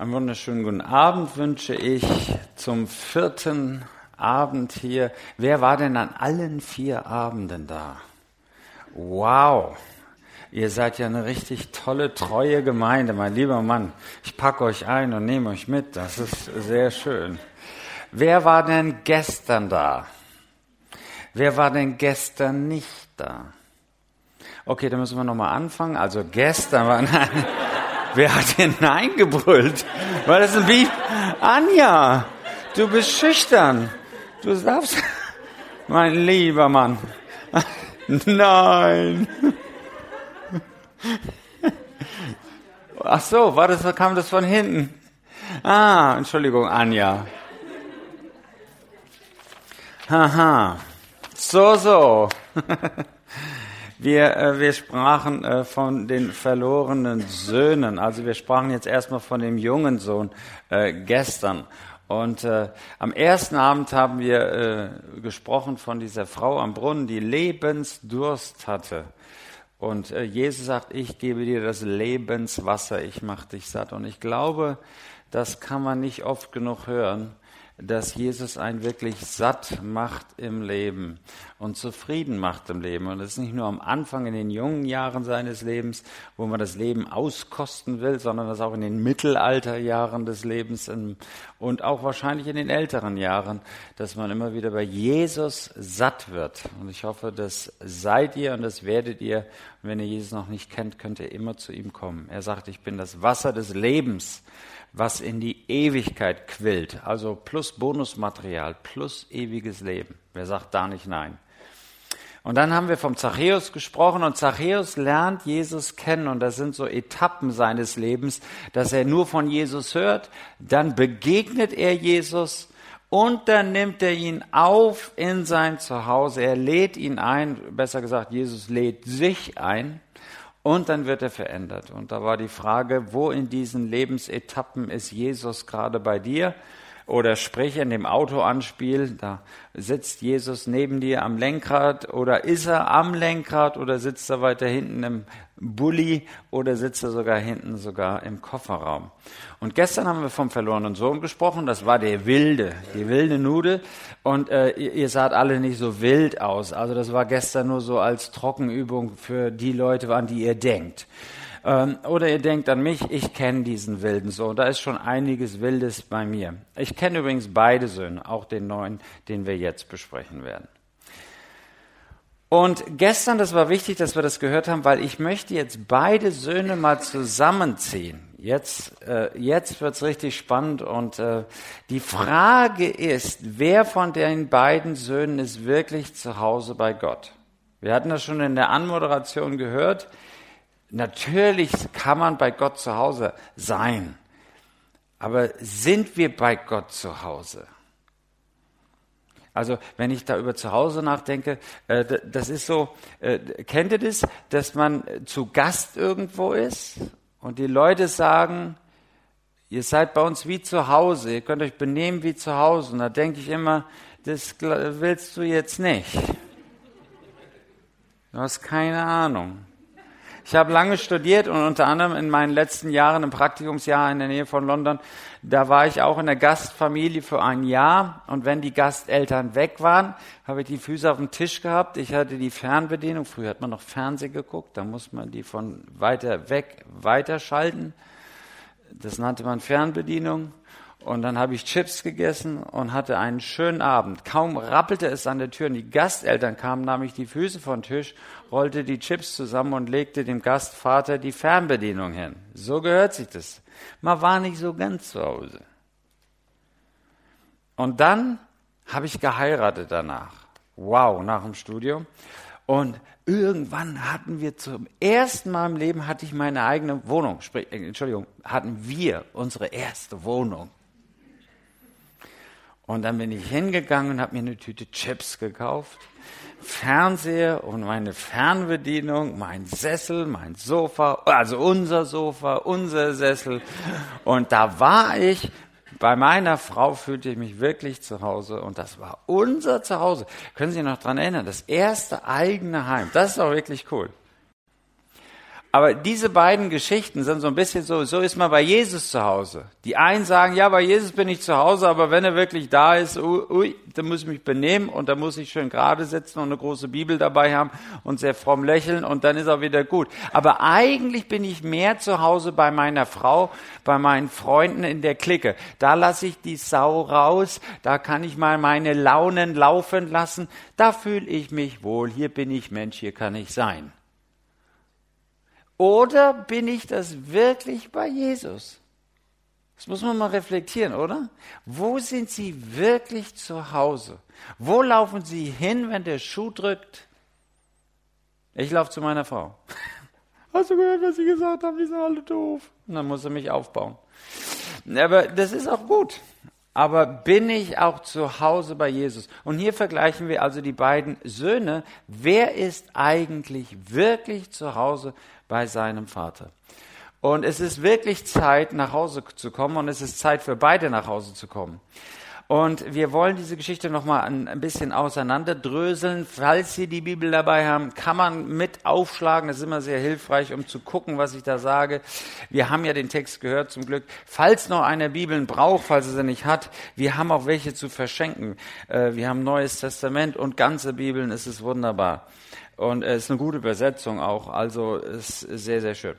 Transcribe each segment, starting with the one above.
Einen wunderschönen guten Abend wünsche ich zum vierten Abend hier. Wer war denn an allen vier Abenden da? Wow. Ihr seid ja eine richtig tolle, treue Gemeinde, mein lieber Mann. Ich packe euch ein und nehme euch mit. Das ist sehr schön. Wer war denn gestern da? Wer war denn gestern nicht da? Okay, dann müssen wir nochmal anfangen. Also gestern war, nein. Wer hat denn Nein gebrüllt? War das ein Beef? Anja, du bist schüchtern. Du darfst. Mein lieber Mann. Nein. Ach so, war das, kam das von hinten? Ah, Entschuldigung, Anja. Haha. So, so. Wir, äh, wir sprachen äh, von den verlorenen Söhnen. Also wir sprachen jetzt erstmal von dem jungen Sohn äh, gestern. Und äh, am ersten Abend haben wir äh, gesprochen von dieser Frau am Brunnen, die Lebensdurst hatte. Und äh, Jesus sagt, ich gebe dir das Lebenswasser, ich mache dich satt. Und ich glaube, das kann man nicht oft genug hören dass Jesus einen wirklich satt macht im Leben und zufrieden macht im Leben. Und das ist nicht nur am Anfang in den jungen Jahren seines Lebens, wo man das Leben auskosten will, sondern das auch in den Mittelalterjahren des Lebens und auch wahrscheinlich in den älteren Jahren, dass man immer wieder bei Jesus satt wird. Und ich hoffe, das seid ihr und das werdet ihr. Und wenn ihr Jesus noch nicht kennt, könnt ihr immer zu ihm kommen. Er sagt, ich bin das Wasser des Lebens was in die Ewigkeit quillt. Also plus Bonusmaterial, plus ewiges Leben. Wer sagt da nicht nein? Und dann haben wir vom Zachäus gesprochen und Zachäus lernt Jesus kennen und das sind so Etappen seines Lebens, dass er nur von Jesus hört, dann begegnet er Jesus und dann nimmt er ihn auf in sein Zuhause. Er lädt ihn ein, besser gesagt, Jesus lädt sich ein und dann wird er verändert. Und da war die Frage, wo in diesen Lebensetappen ist Jesus gerade bei dir? Oder sprich in dem Autoanspiel, da sitzt Jesus neben dir am Lenkrad oder ist er am Lenkrad oder sitzt er weiter hinten im Bulli oder sitzt er sogar hinten sogar im Kofferraum. Und gestern haben wir vom verlorenen Sohn gesprochen, das war der wilde, die wilde Nudel und äh, ihr, ihr saht alle nicht so wild aus. Also das war gestern nur so als Trockenübung für die Leute, an die ihr denkt. Ähm, oder ihr denkt an mich, ich kenne diesen wilden Sohn. Da ist schon einiges Wildes bei mir. Ich kenne übrigens beide Söhne, auch den neuen, den wir jetzt besprechen werden. Und gestern, das war wichtig, dass wir das gehört haben, weil ich möchte jetzt beide Söhne mal zusammenziehen. Jetzt, äh, jetzt wird's richtig spannend und äh, die Frage ist, wer von den beiden Söhnen ist wirklich zu Hause bei Gott? Wir hatten das schon in der Anmoderation gehört. Natürlich kann man bei Gott zu Hause sein. Aber sind wir bei Gott zu Hause? Also wenn ich da über zu Hause nachdenke, äh, das ist so, äh, kennt ihr das, dass man zu Gast irgendwo ist und die Leute sagen, ihr seid bei uns wie zu Hause, ihr könnt euch benehmen wie zu Hause. Und da denke ich immer, das willst du jetzt nicht. Du hast keine Ahnung. Ich habe lange studiert und unter anderem in meinen letzten Jahren im Praktikumsjahr in der Nähe von London, da war ich auch in der Gastfamilie für ein Jahr und wenn die Gasteltern weg waren, habe ich die Füße auf dem Tisch gehabt. Ich hatte die Fernbedienung. Früher hat man noch Fernsehen geguckt, da muss man die von weiter weg weiterschalten. Das nannte man Fernbedienung. Und dann habe ich Chips gegessen und hatte einen schönen Abend. Kaum rappelte es an der Tür und die Gasteltern kamen, nahm ich die Füße vom Tisch, rollte die Chips zusammen und legte dem Gastvater die Fernbedienung hin. So gehört sich das. Man war nicht so ganz zu Hause. Und dann habe ich geheiratet danach. Wow, nach dem Studium. Und irgendwann hatten wir zum ersten Mal im Leben hatte ich meine eigene Wohnung. Sprich, Entschuldigung, hatten wir unsere erste Wohnung. Und dann bin ich hingegangen und habe mir eine Tüte Chips gekauft, Fernseher und meine Fernbedienung, mein Sessel, mein Sofa, also unser Sofa, unser Sessel. Und da war ich, bei meiner Frau fühlte ich mich wirklich zu Hause und das war unser Zuhause. Können Sie sich noch dran erinnern? Das erste eigene Heim. Das ist auch wirklich cool. Aber diese beiden Geschichten sind so ein bisschen so, so ist man bei Jesus zu Hause. Die einen sagen, ja, bei Jesus bin ich zu Hause, aber wenn er wirklich da ist, ui, ui, dann muss ich mich benehmen und dann muss ich schön gerade sitzen und eine große Bibel dabei haben und sehr fromm lächeln und dann ist auch wieder gut. Aber eigentlich bin ich mehr zu Hause bei meiner Frau, bei meinen Freunden in der Clique. Da lasse ich die Sau raus, da kann ich mal meine Launen laufen lassen, da fühle ich mich wohl, hier bin ich Mensch, hier kann ich sein. Oder bin ich das wirklich bei Jesus? Das muss man mal reflektieren, oder? Wo sind Sie wirklich zu Hause? Wo laufen Sie hin, wenn der Schuh drückt? Ich laufe zu meiner Frau. Hast du gehört, was sie gesagt haben? Die sind alle doof. Und dann muss er mich aufbauen. Aber das ist auch gut. Aber bin ich auch zu Hause bei Jesus? Und hier vergleichen wir also die beiden Söhne. Wer ist eigentlich wirklich zu Hause bei seinem Vater. Und es ist wirklich Zeit, nach Hause zu kommen und es ist Zeit für beide nach Hause zu kommen. Und wir wollen diese Geschichte nochmal ein bisschen auseinanderdröseln. Falls Sie die Bibel dabei haben, kann man mit aufschlagen. Das ist immer sehr hilfreich, um zu gucken, was ich da sage. Wir haben ja den Text gehört, zum Glück. Falls noch einer Bibeln braucht, falls er sie nicht hat, wir haben auch welche zu verschenken. Äh, wir haben Neues Testament und ganze Bibeln. Es ist wunderbar. Und es ist eine gute Übersetzung auch, also ist sehr, sehr schön.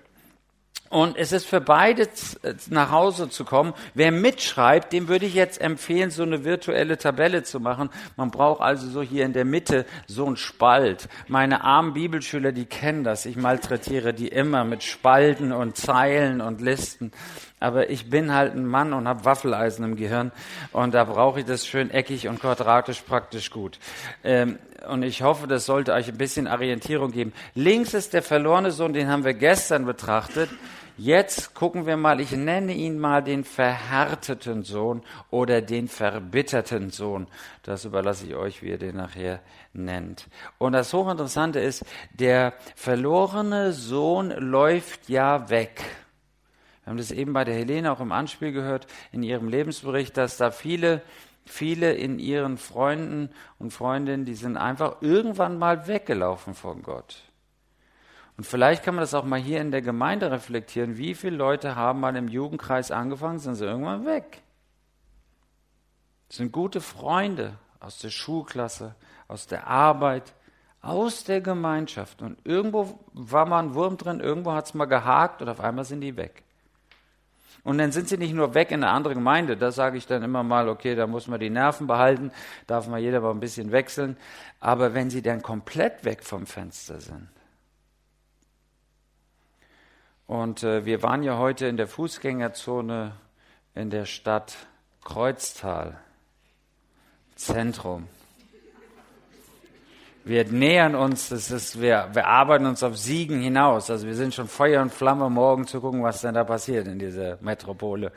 Und es ist für beide nach Hause zu kommen. Wer mitschreibt, dem würde ich jetzt empfehlen, so eine virtuelle Tabelle zu machen. Man braucht also so hier in der Mitte so einen Spalt. Meine armen Bibelschüler, die kennen das. Ich malträtiere die immer mit Spalten und Zeilen und Listen aber ich bin halt ein Mann und habe Waffeleisen im Gehirn und da brauche ich das schön eckig und quadratisch praktisch gut. Ähm, und ich hoffe, das sollte euch ein bisschen Orientierung geben. Links ist der verlorene Sohn, den haben wir gestern betrachtet. Jetzt gucken wir mal, ich nenne ihn mal den verhärteten Sohn oder den verbitterten Sohn. Das überlasse ich euch, wie ihr den nachher nennt. Und das Hochinteressante ist, der verlorene Sohn läuft ja weg. Wir haben das eben bei der Helene auch im Anspiel gehört, in ihrem Lebensbericht, dass da viele, viele in ihren Freunden und Freundinnen, die sind einfach irgendwann mal weggelaufen von Gott. Und vielleicht kann man das auch mal hier in der Gemeinde reflektieren. Wie viele Leute haben mal im Jugendkreis angefangen, sind sie irgendwann weg? Das sind gute Freunde aus der Schulklasse, aus der Arbeit, aus der Gemeinschaft. Und irgendwo war mal ein Wurm drin, irgendwo hat es mal gehakt und auf einmal sind die weg. Und dann sind sie nicht nur weg in eine andere Gemeinde. Da sage ich dann immer mal, okay, da muss man die Nerven behalten, darf mal jeder mal ein bisschen wechseln. Aber wenn sie dann komplett weg vom Fenster sind. Und äh, wir waren ja heute in der Fußgängerzone in der Stadt Kreuztal, Zentrum wir nähern uns, das ist, wir, wir arbeiten uns auf Siegen hinaus. Also wir sind schon Feuer und Flamme, morgen zu gucken, was denn da passiert in dieser Metropole.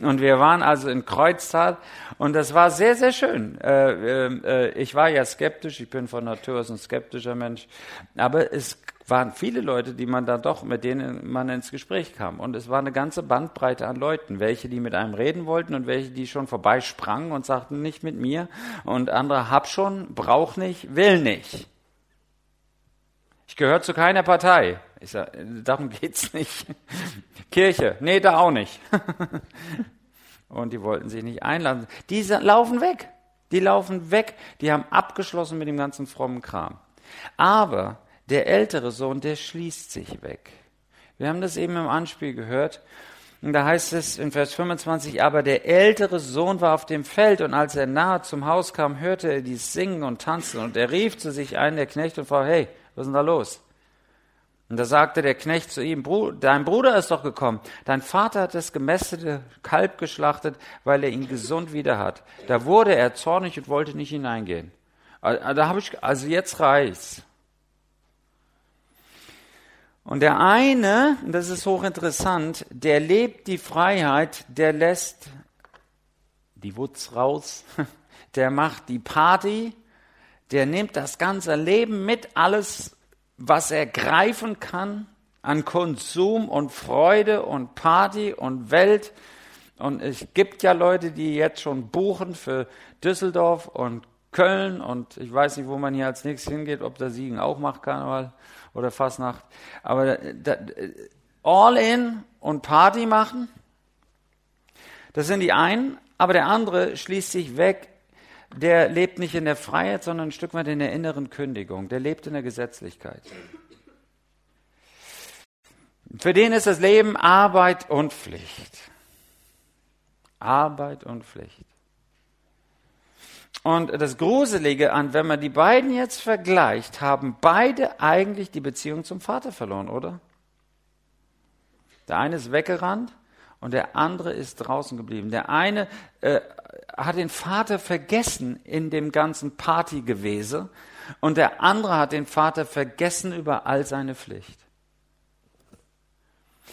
Und wir waren also in Kreuztal und das war sehr, sehr schön. Äh, äh, ich war ja skeptisch, ich bin von Natur aus ein skeptischer Mensch, aber es waren viele Leute, die man da doch, mit denen man ins Gespräch kam. Und es war eine ganze Bandbreite an Leuten. Welche, die mit einem reden wollten und welche, die schon vorbeisprangen und sagten, nicht mit mir. Und andere, hab schon, brauch nicht, will nicht. Ich gehöre zu keiner Partei. Ich sag, darum geht's nicht. Kirche, nee, da auch nicht. und die wollten sich nicht einladen. Die laufen weg. Die laufen weg. Die haben abgeschlossen mit dem ganzen frommen Kram. Aber der ältere Sohn, der schließt sich weg. Wir haben das eben im Anspiel gehört. Und da heißt es in Vers 25, aber der ältere Sohn war auf dem Feld und als er nahe zum Haus kam, hörte er dies Singen und Tanzen und er rief zu sich einen der Knechte und fragte, hey, was ist denn da los? Und da sagte der Knecht zu ihm, dein Bruder ist doch gekommen. Dein Vater hat das gemästete Kalb geschlachtet, weil er ihn gesund wieder hat. Da wurde er zornig und wollte nicht hineingehen. Da habe ich, also jetzt reicht's. Und der eine, das ist hochinteressant, der lebt die Freiheit, der lässt die Wutz raus, der macht die Party, der nimmt das ganze Leben mit, alles, was er greifen kann an Konsum und Freude und Party und Welt. Und es gibt ja Leute, die jetzt schon buchen für Düsseldorf und Köln und ich weiß nicht, wo man hier als nächstes hingeht, ob der Siegen auch macht Karneval oder Fastnacht. Aber da, all in und Party machen, das sind die einen, aber der andere schließt sich weg. Der lebt nicht in der Freiheit, sondern ein Stück weit in der inneren Kündigung. Der lebt in der Gesetzlichkeit. Für den ist das Leben Arbeit und Pflicht. Arbeit und Pflicht. Und das Gruselige an, wenn man die beiden jetzt vergleicht, haben beide eigentlich die Beziehung zum Vater verloren, oder? Der eine ist weggerannt und der andere ist draußen geblieben. Der eine äh, hat den Vater vergessen in dem ganzen Partygewese und der andere hat den Vater vergessen über all seine Pflicht.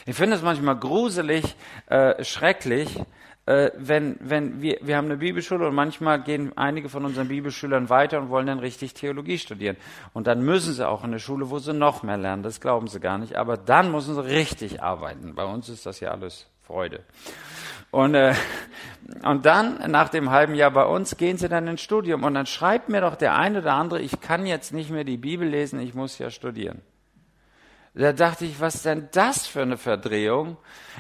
Ich finde es manchmal gruselig, äh, schrecklich, äh, wenn, wenn wir, wir haben eine Bibelschule und manchmal gehen einige von unseren Bibelschülern weiter und wollen dann richtig Theologie studieren. Und dann müssen sie auch in eine Schule, wo sie noch mehr lernen. Das glauben sie gar nicht. Aber dann müssen sie richtig arbeiten. Bei uns ist das ja alles Freude. Und, äh, und dann, nach dem halben Jahr bei uns, gehen sie dann ins Studium. Und dann schreibt mir doch der eine oder andere, ich kann jetzt nicht mehr die Bibel lesen, ich muss ja studieren. Da dachte ich, was denn das für eine Verdrehung?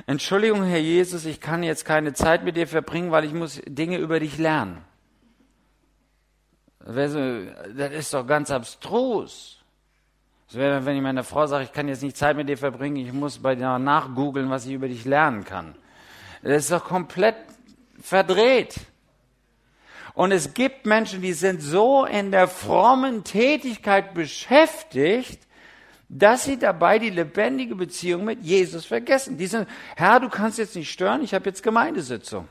Entschuldigung, Herr Jesus, ich kann jetzt keine Zeit mit dir verbringen, weil ich muss Dinge über dich lernen. Das ist doch ganz abstrus. Das wäre, wenn ich meiner Frau sage, ich kann jetzt nicht Zeit mit dir verbringen, ich muss bei dir nachgoogeln, was ich über dich lernen kann. Das ist doch komplett verdreht. Und es gibt Menschen, die sind so in der frommen Tätigkeit beschäftigt, dass sie dabei die lebendige Beziehung mit Jesus vergessen. Die sind, Herr, du kannst jetzt nicht stören, ich habe jetzt Gemeindesitzung.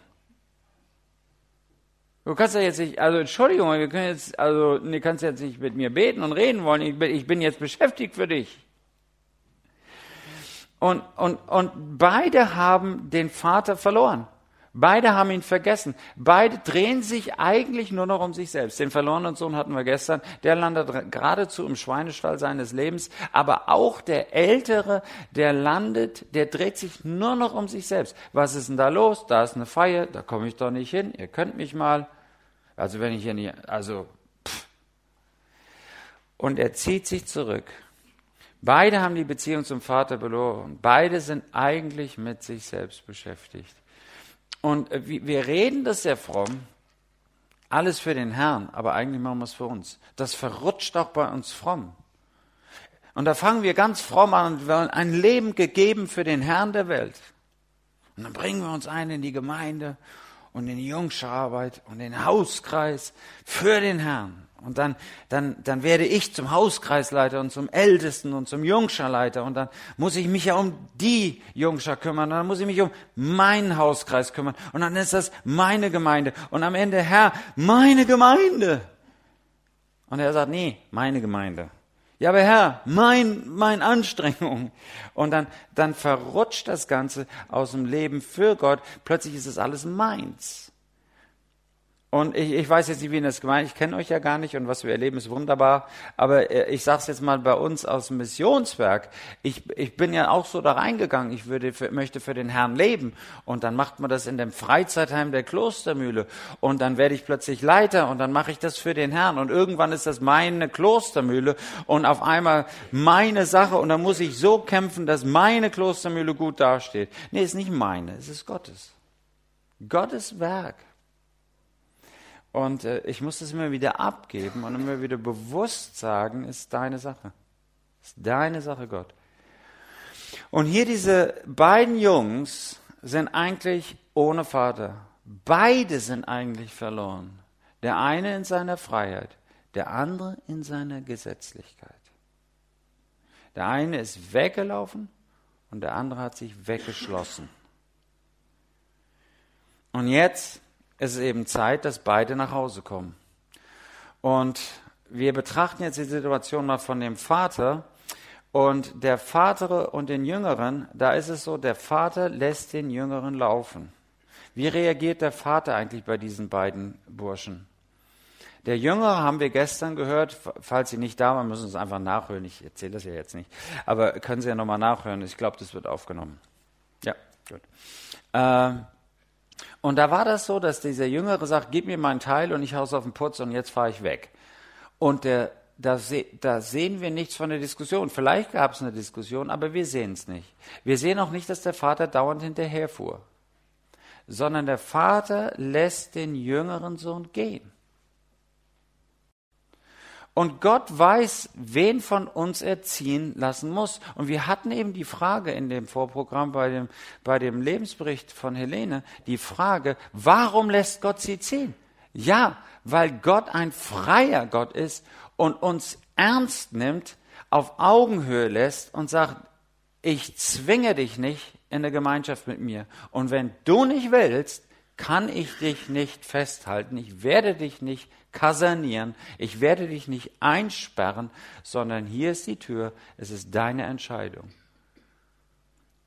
Du kannst ja jetzt nicht, also Entschuldigung, wir können jetzt, also du kannst jetzt nicht mit mir beten und reden wollen. Ich bin, ich bin jetzt beschäftigt für dich. Und, und, und beide haben den Vater verloren. Beide haben ihn vergessen. Beide drehen sich eigentlich nur noch um sich selbst. Den verlorenen Sohn hatten wir gestern. Der landet geradezu im Schweinestall seines Lebens. Aber auch der Ältere, der landet, der dreht sich nur noch um sich selbst. Was ist denn da los? Da ist eine Feier. Da komme ich doch nicht hin. Ihr könnt mich mal. Also wenn ich hier nicht, also, pff. Und er zieht sich zurück. Beide haben die Beziehung zum Vater verloren. Beide sind eigentlich mit sich selbst beschäftigt. Und äh, wir reden das sehr fromm, alles für den Herrn, aber eigentlich machen wir es für uns. Das verrutscht auch bei uns fromm. Und da fangen wir ganz fromm an und wollen ein Leben gegeben für den Herrn der Welt. Und dann bringen wir uns ein in die Gemeinde und in die Jungschararbeit und den Hauskreis für den Herrn. Und dann, dann, dann werde ich zum Hauskreisleiter und zum Ältesten und zum Jungscherleiter. Und dann muss ich mich ja um die Jungscher kümmern. Und dann muss ich mich um meinen Hauskreis kümmern. Und dann ist das meine Gemeinde. Und am Ende, Herr, meine Gemeinde. Und er sagt, nee, meine Gemeinde. Ja, aber Herr, mein, mein Anstrengung. Und dann, dann verrutscht das Ganze aus dem Leben für Gott. Plötzlich ist es alles meins. Und ich, ich weiß jetzt nicht, wie das gemeint Ich kenne euch ja gar nicht und was wir erleben ist wunderbar. Aber äh, ich sage es jetzt mal bei uns aus dem Missionswerk. Ich, ich bin ja auch so da reingegangen. Ich würde für, möchte für den Herrn leben. Und dann macht man das in dem Freizeitheim der Klostermühle. Und dann werde ich plötzlich Leiter und dann mache ich das für den Herrn. Und irgendwann ist das meine Klostermühle und auf einmal meine Sache. Und dann muss ich so kämpfen, dass meine Klostermühle gut dasteht. Nee, ist nicht meine, es ist Gottes. Gottes Werk. Und äh, ich muss das immer wieder abgeben und immer wieder bewusst sagen, ist deine Sache. Ist deine Sache, Gott. Und hier diese beiden Jungs sind eigentlich ohne Vater. Beide sind eigentlich verloren. Der eine in seiner Freiheit, der andere in seiner Gesetzlichkeit. Der eine ist weggelaufen und der andere hat sich weggeschlossen. Und jetzt es ist eben Zeit, dass beide nach Hause kommen. Und wir betrachten jetzt die Situation mal von dem Vater. Und der Vater und den Jüngeren, da ist es so, der Vater lässt den Jüngeren laufen. Wie reagiert der Vater eigentlich bei diesen beiden Burschen? Der Jüngere haben wir gestern gehört, falls Sie nicht da waren, müssen Sie es einfach nachhören. Ich erzähle das ja jetzt nicht. Aber können Sie ja nochmal nachhören. Ich glaube, das wird aufgenommen. Ja, gut. Äh, Und da war das so, dass dieser Jüngere sagt, gib mir meinen Teil und ich hau's auf den Putz und jetzt fahre ich weg. Und der, da, se, da sehen wir nichts von der Diskussion. Vielleicht gab es eine Diskussion, aber wir sehen es nicht. Wir sehen auch nicht, dass der Vater dauernd hinterherfuhr, sondern der Vater lässt den jüngeren Sohn gehen. Und Gott weiß, wen von uns er ziehen lassen muss. Und wir hatten eben die Frage in dem Vorprogramm bei dem, bei dem Lebensbericht von Helene, die Frage, warum lässt Gott sie ziehen? Ja, weil Gott ein freier Gott ist und uns ernst nimmt, auf Augenhöhe lässt und sagt, ich zwinge dich nicht in der Gemeinschaft mit mir. Und wenn du nicht willst, kann ich dich nicht festhalten, ich werde dich nicht kasernieren, ich werde dich nicht einsperren, sondern hier ist die Tür, es ist deine Entscheidung.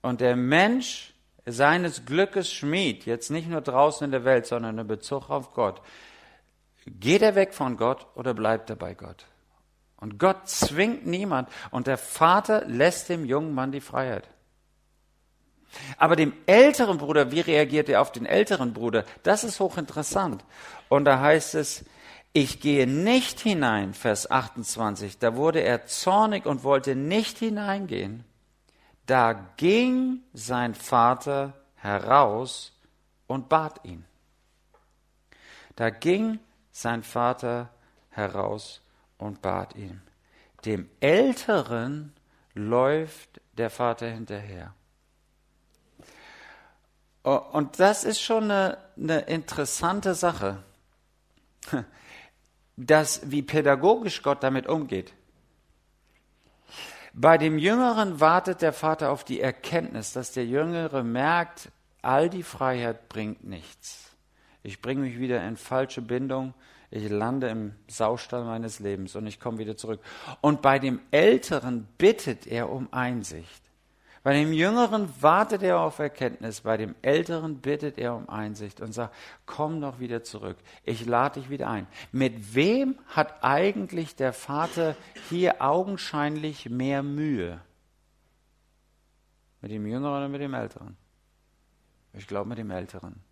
Und der Mensch seines Glückes Schmied, jetzt nicht nur draußen in der Welt, sondern in Bezug auf Gott, geht er weg von Gott oder bleibt er bei Gott? Und Gott zwingt niemand und der Vater lässt dem jungen Mann die Freiheit. Aber dem älteren Bruder, wie reagiert er auf den älteren Bruder? Das ist hochinteressant. Und da heißt es, ich gehe nicht hinein, Vers 28, da wurde er zornig und wollte nicht hineingehen. Da ging sein Vater heraus und bat ihn. Da ging sein Vater heraus und bat ihn. Dem Älteren läuft der Vater hinterher. Und das ist schon eine, eine interessante Sache dass, wie pädagogisch Gott damit umgeht. Bei dem Jüngeren wartet der Vater auf die Erkenntnis, dass der Jüngere merkt, all die Freiheit bringt nichts. Ich bringe mich wieder in falsche Bindung, ich lande im Saustall meines Lebens und ich komme wieder zurück. Und bei dem Älteren bittet er um Einsicht. Bei dem Jüngeren wartet er auf Erkenntnis, bei dem Älteren bittet er um Einsicht und sagt, komm doch wieder zurück, ich lade dich wieder ein. Mit wem hat eigentlich der Vater hier augenscheinlich mehr Mühe? Mit dem Jüngeren oder mit dem Älteren? Ich glaube mit dem Älteren.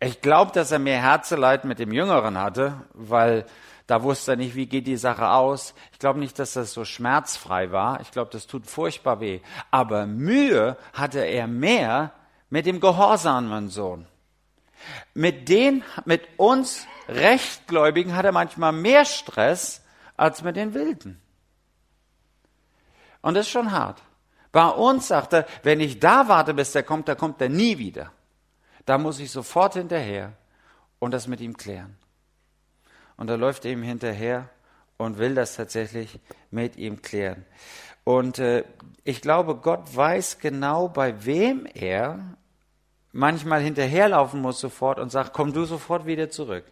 Ich glaube, dass er mehr Herzeleid mit dem Jüngeren hatte, weil da wusste er nicht, wie geht die Sache aus. Ich glaube nicht, dass das so schmerzfrei war. Ich glaube, das tut furchtbar weh. Aber Mühe hatte er mehr mit dem gehorsamen Sohn. Mit den, mit uns Rechtgläubigen hat er manchmal mehr Stress als mit den Wilden. Und das ist schon hart. Bei uns sagt er, wenn ich da warte, bis der kommt, da kommt er nie wieder. Da muss ich sofort hinterher und das mit ihm klären und er läuft ihm hinterher und will das tatsächlich mit ihm klären. Und äh, ich glaube, Gott weiß genau, bei wem er manchmal hinterherlaufen muss sofort und sagt, komm du sofort wieder zurück.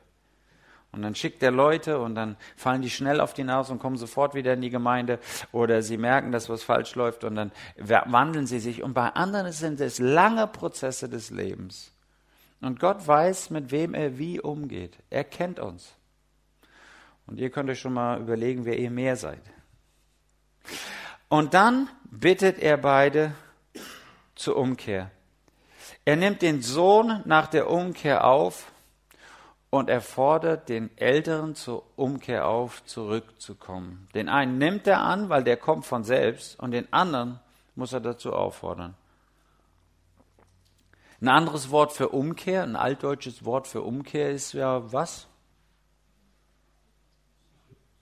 Und dann schickt er Leute und dann fallen die schnell auf die Nase und kommen sofort wieder in die Gemeinde oder sie merken, dass was falsch läuft und dann wandeln sie sich. Und bei anderen sind es lange Prozesse des Lebens. Und Gott weiß, mit wem er wie umgeht. Er kennt uns. Und ihr könnt euch schon mal überlegen, wer ihr mehr seid. Und dann bittet er beide zur Umkehr. Er nimmt den Sohn nach der Umkehr auf und er fordert den Älteren zur Umkehr auf, zurückzukommen. Den einen nimmt er an, weil der kommt von selbst, und den anderen muss er dazu auffordern. Ein anderes Wort für Umkehr, ein altdeutsches Wort für Umkehr ist ja was?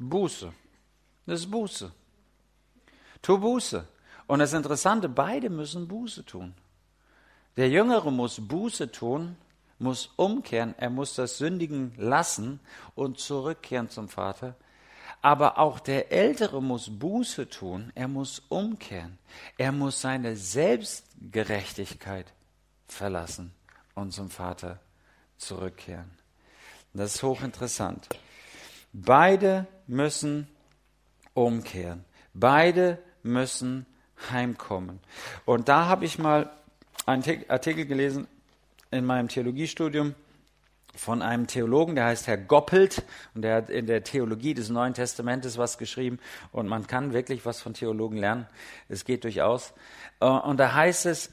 Buße. Das ist Buße. Tu Buße. Und das Interessante, beide müssen Buße tun. Der Jüngere muss Buße tun, muss umkehren, er muss das Sündigen lassen und zurückkehren zum Vater. Aber auch der Ältere muss Buße tun, er muss umkehren, er muss seine Selbstgerechtigkeit verlassen und zum Vater zurückkehren. Das ist hochinteressant. Beide müssen umkehren. Beide müssen heimkommen. Und da habe ich mal einen Artikel gelesen in meinem Theologiestudium von einem Theologen, der heißt Herr Goppelt und der hat in der Theologie des Neuen Testamentes was geschrieben und man kann wirklich was von Theologen lernen. Es geht durchaus. Äh, und da heißt es,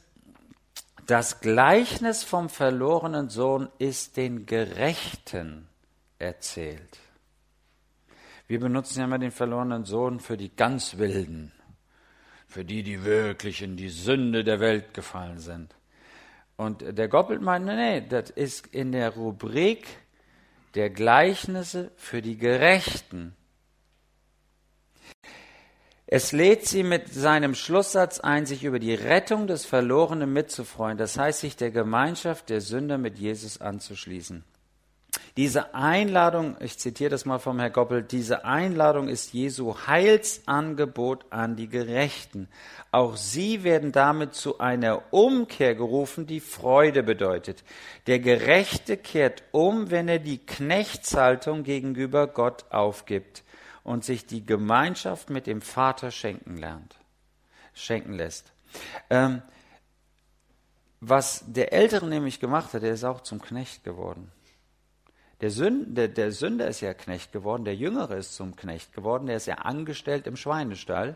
Das Gleichnis vom verlorenen Sohn ist den Gerechten erzählt. Wir benutzen ja immer den verlorenen Sohn für die ganz Wilden, für die, die wirklich in die Sünde der Welt gefallen sind. Und der Goppelt meint, nee, das ist in der Rubrik der Gleichnisse für die Gerechten. Es lädt sie mit seinem Schlusssatz ein, sich über die Rettung des Verlorenen mitzufreuen, das heißt, sich der Gemeinschaft der Sünder mit Jesus anzuschließen. Diese Einladung, ich zitiere das mal vom Herrn Goppel, diese Einladung ist Jesu Heilsangebot an die Gerechten. Auch sie werden damit zu einer Umkehr gerufen, die Freude bedeutet. Der Gerechte kehrt um, wenn er die Knechtshaltung gegenüber Gott aufgibt und sich die Gemeinschaft mit dem Vater schenken lernt, schenken lässt. Ähm, was der Ältere nämlich gemacht hat, der ist auch zum Knecht geworden. Der, Sünder, der Sünder ist ja Knecht geworden, der Jüngere ist zum Knecht geworden, der ist ja angestellt im Schweinestall.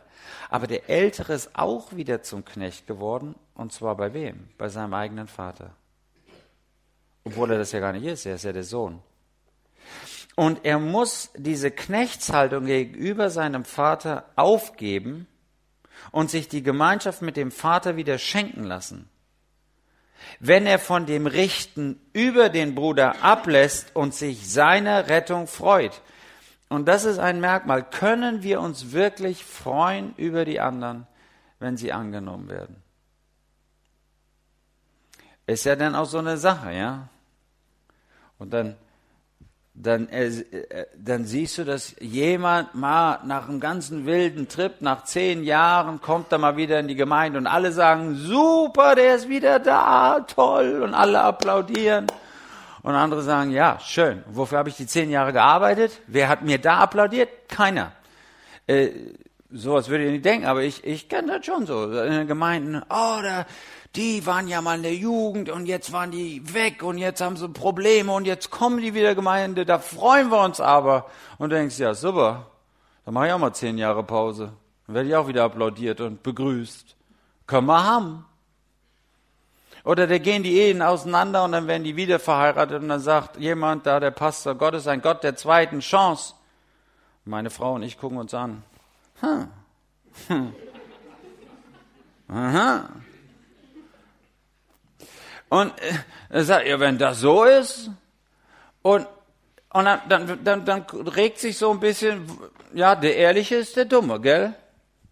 Aber der Ältere ist auch wieder zum Knecht geworden, und zwar bei wem? Bei seinem eigenen Vater. Obwohl er das ja gar nicht ist, er ist ja der Sohn. Und er muss diese Knechtshaltung gegenüber seinem Vater aufgeben und sich die Gemeinschaft mit dem Vater wieder schenken lassen wenn er von dem Richten über den Bruder ablässt und sich seiner Rettung freut. Und das ist ein Merkmal. Können wir uns wirklich freuen über die anderen, wenn sie angenommen werden? Ist ja dann auch so eine Sache, ja? Und dann dann, äh, dann siehst du, dass jemand mal nach einem ganzen wilden Trip, nach zehn Jahren, kommt er mal wieder in die Gemeinde und alle sagen, super, der ist wieder da, toll, und alle applaudieren. Und andere sagen, ja, schön. Wofür habe ich die zehn Jahre gearbeitet? Wer hat mir da applaudiert? Keiner. Äh, sowas würde ich nicht denken, aber ich, ich kenne das schon so. In den Gemeinden, oh, da, die waren ja mal in der Jugend und jetzt waren die weg und jetzt haben sie Probleme und jetzt kommen die wieder Gemeinde, da freuen wir uns aber. Und du denkst, ja, super, dann mache ich auch mal zehn Jahre Pause. Dann werde ich auch wieder applaudiert und begrüßt. Können wir haben. Oder da gehen die Ehen auseinander und dann werden die wieder verheiratet und dann sagt jemand da, der Pastor, Gott ist ein Gott der zweiten Chance. Meine Frau und ich gucken uns an. Hm. Hm. Aha. Und äh, er sagt, ja, wenn das so ist, und, und dann, dann, dann, dann regt sich so ein bisschen, ja, der Ehrliche ist der Dumme, gell?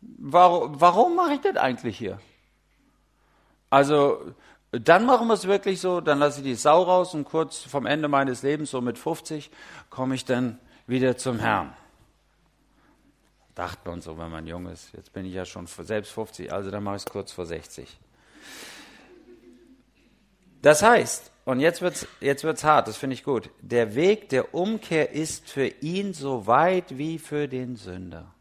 Warum, warum mache ich das eigentlich hier? Also, dann machen wir es wirklich so, dann lasse ich die Sau raus und kurz vom Ende meines Lebens, so mit 50, komme ich dann wieder zum Herrn. Dacht man so, wenn man jung ist. Jetzt bin ich ja schon selbst 50, also dann mache ich es kurz vor 60. Das heißt, und jetzt wird's, jetzt wird's hart, das finde ich gut. Der Weg der Umkehr ist für ihn so weit wie für den Sünder.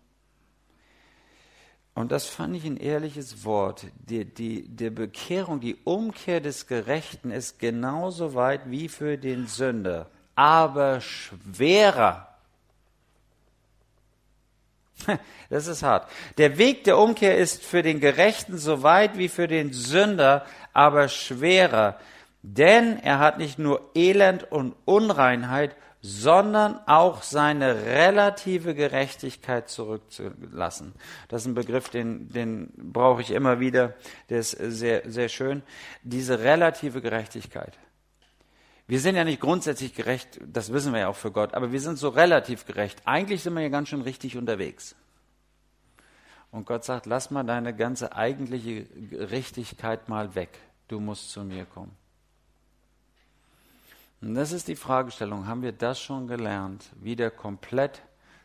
Und das fand ich ein ehrliches Wort. Die, die, die Bekehrung, die Umkehr des Gerechten ist genauso weit wie für den Sünder, aber schwerer. Das ist hart. Der Weg der Umkehr ist für den Gerechten so weit wie für den Sünder, aber schwerer. Denn er hat nicht nur Elend und Unreinheit, sondern auch seine relative Gerechtigkeit zurückzulassen. Das ist ein Begriff, den, den brauche ich immer wieder. Der ist sehr, sehr schön. Diese relative Gerechtigkeit. Wir sind ja nicht grundsätzlich gerecht, das wissen wir ja auch für Gott, aber wir sind so relativ gerecht. Eigentlich sind wir ja ganz schön richtig unterwegs. Und Gott sagt, lass mal deine ganze eigentliche Richtigkeit mal weg. Du musst zu mir kommen. Und das ist die Fragestellung, haben wir das schon gelernt, wieder komplett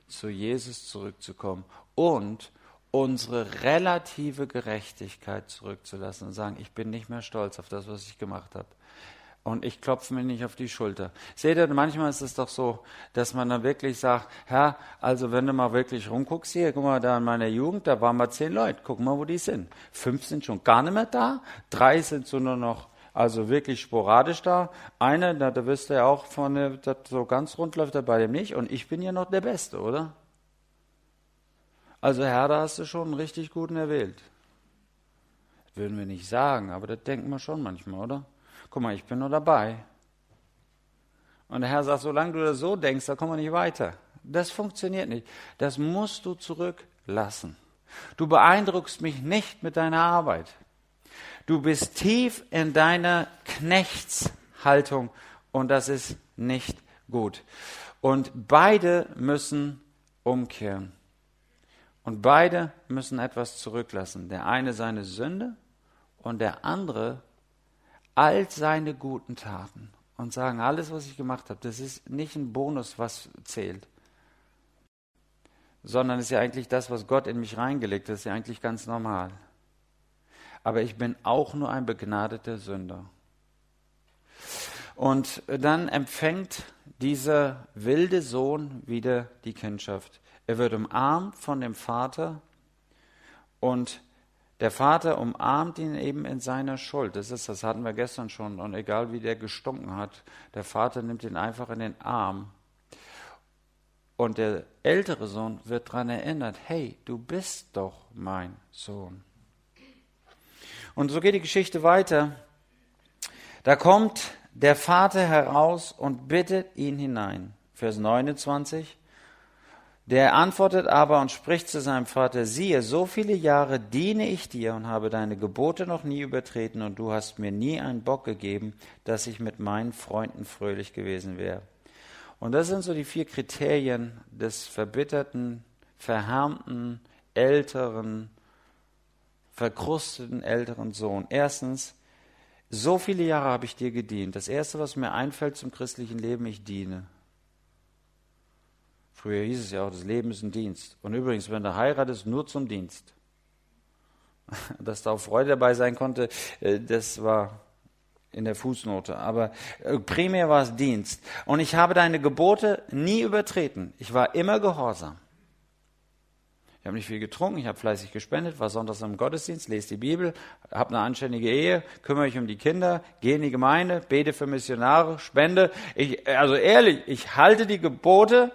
zu Jesus zurückzukommen und unsere relative Gerechtigkeit zurückzulassen und sagen, ich bin nicht mehr stolz auf das, was ich gemacht habe. Und ich klopfe mir nicht auf die Schulter. Seht ihr, manchmal ist es doch so, dass man dann wirklich sagt, Herr, also wenn du mal wirklich rumguckst hier, guck mal, da in meiner Jugend, da waren mal zehn Leute, guck mal, wo die sind. Fünf sind schon gar nicht mehr da, drei sind so nur noch, also wirklich sporadisch da. Eine, da, da du ja auch von, das so ganz rund läuft er bei dem nicht. Und ich bin ja noch der Beste, oder? Also Herr, da hast du schon einen richtig guten erwählt. Würden wir nicht sagen, aber das denken wir schon manchmal, oder? Guck mal, ich bin nur dabei. Und der Herr sagt, solange du das so denkst, da kommen wir nicht weiter. Das funktioniert nicht. Das musst du zurücklassen. Du beeindruckst mich nicht mit deiner Arbeit. Du bist tief in deiner Knechtshaltung und das ist nicht gut. Und beide müssen umkehren. Und beide müssen etwas zurücklassen. Der eine seine Sünde und der andere all seine guten Taten. Und sagen, alles, was ich gemacht habe, das ist nicht ein Bonus, was zählt sondern ist ja eigentlich das, was Gott in mich reingelegt hat, ist ja eigentlich ganz normal. Aber ich bin auch nur ein begnadeter Sünder. Und dann empfängt dieser wilde Sohn wieder die Kindschaft. Er wird umarmt von dem Vater und der Vater umarmt ihn eben in seiner Schuld. Das ist, das hatten wir gestern schon. Und egal wie der gestunken hat, der Vater nimmt ihn einfach in den Arm und der ältere Sohn wird daran erinnert, hey, du bist doch mein Sohn. Und so geht die Geschichte weiter. Da kommt der Vater heraus und bittet ihn hinein. Vers 29. Der antwortet aber und spricht zu seinem Vater, siehe, so viele Jahre diene ich dir und habe deine Gebote noch nie übertreten und du hast mir nie einen Bock gegeben, dass ich mit meinen Freunden fröhlich gewesen wäre. Und das sind so die vier Kriterien des verbitterten, verhärmten, älteren, verkrusteten älteren Sohn. Erstens, so viele Jahre habe ich dir gedient. Das Erste, was mir einfällt zum christlichen Leben, ich diene. Früher hieß es ja auch, das Leben ist ein Dienst. Und übrigens, wenn du heiratest, nur zum Dienst. Dass da auch Freude dabei sein konnte, äh, das war in der Fußnote, aber äh, primär war es Dienst. Und ich habe deine Gebote nie übertreten. Ich war immer gehorsam. Ich habe nicht viel getrunken, ich habe fleißig gespendet, war sonntags im Gottesdienst, lese die Bibel, habe eine anständige Ehe, kümmere mich um die Kinder, gehe in die Gemeinde, bete für Missionare, spende. Ich, also ehrlich, ich halte die Gebote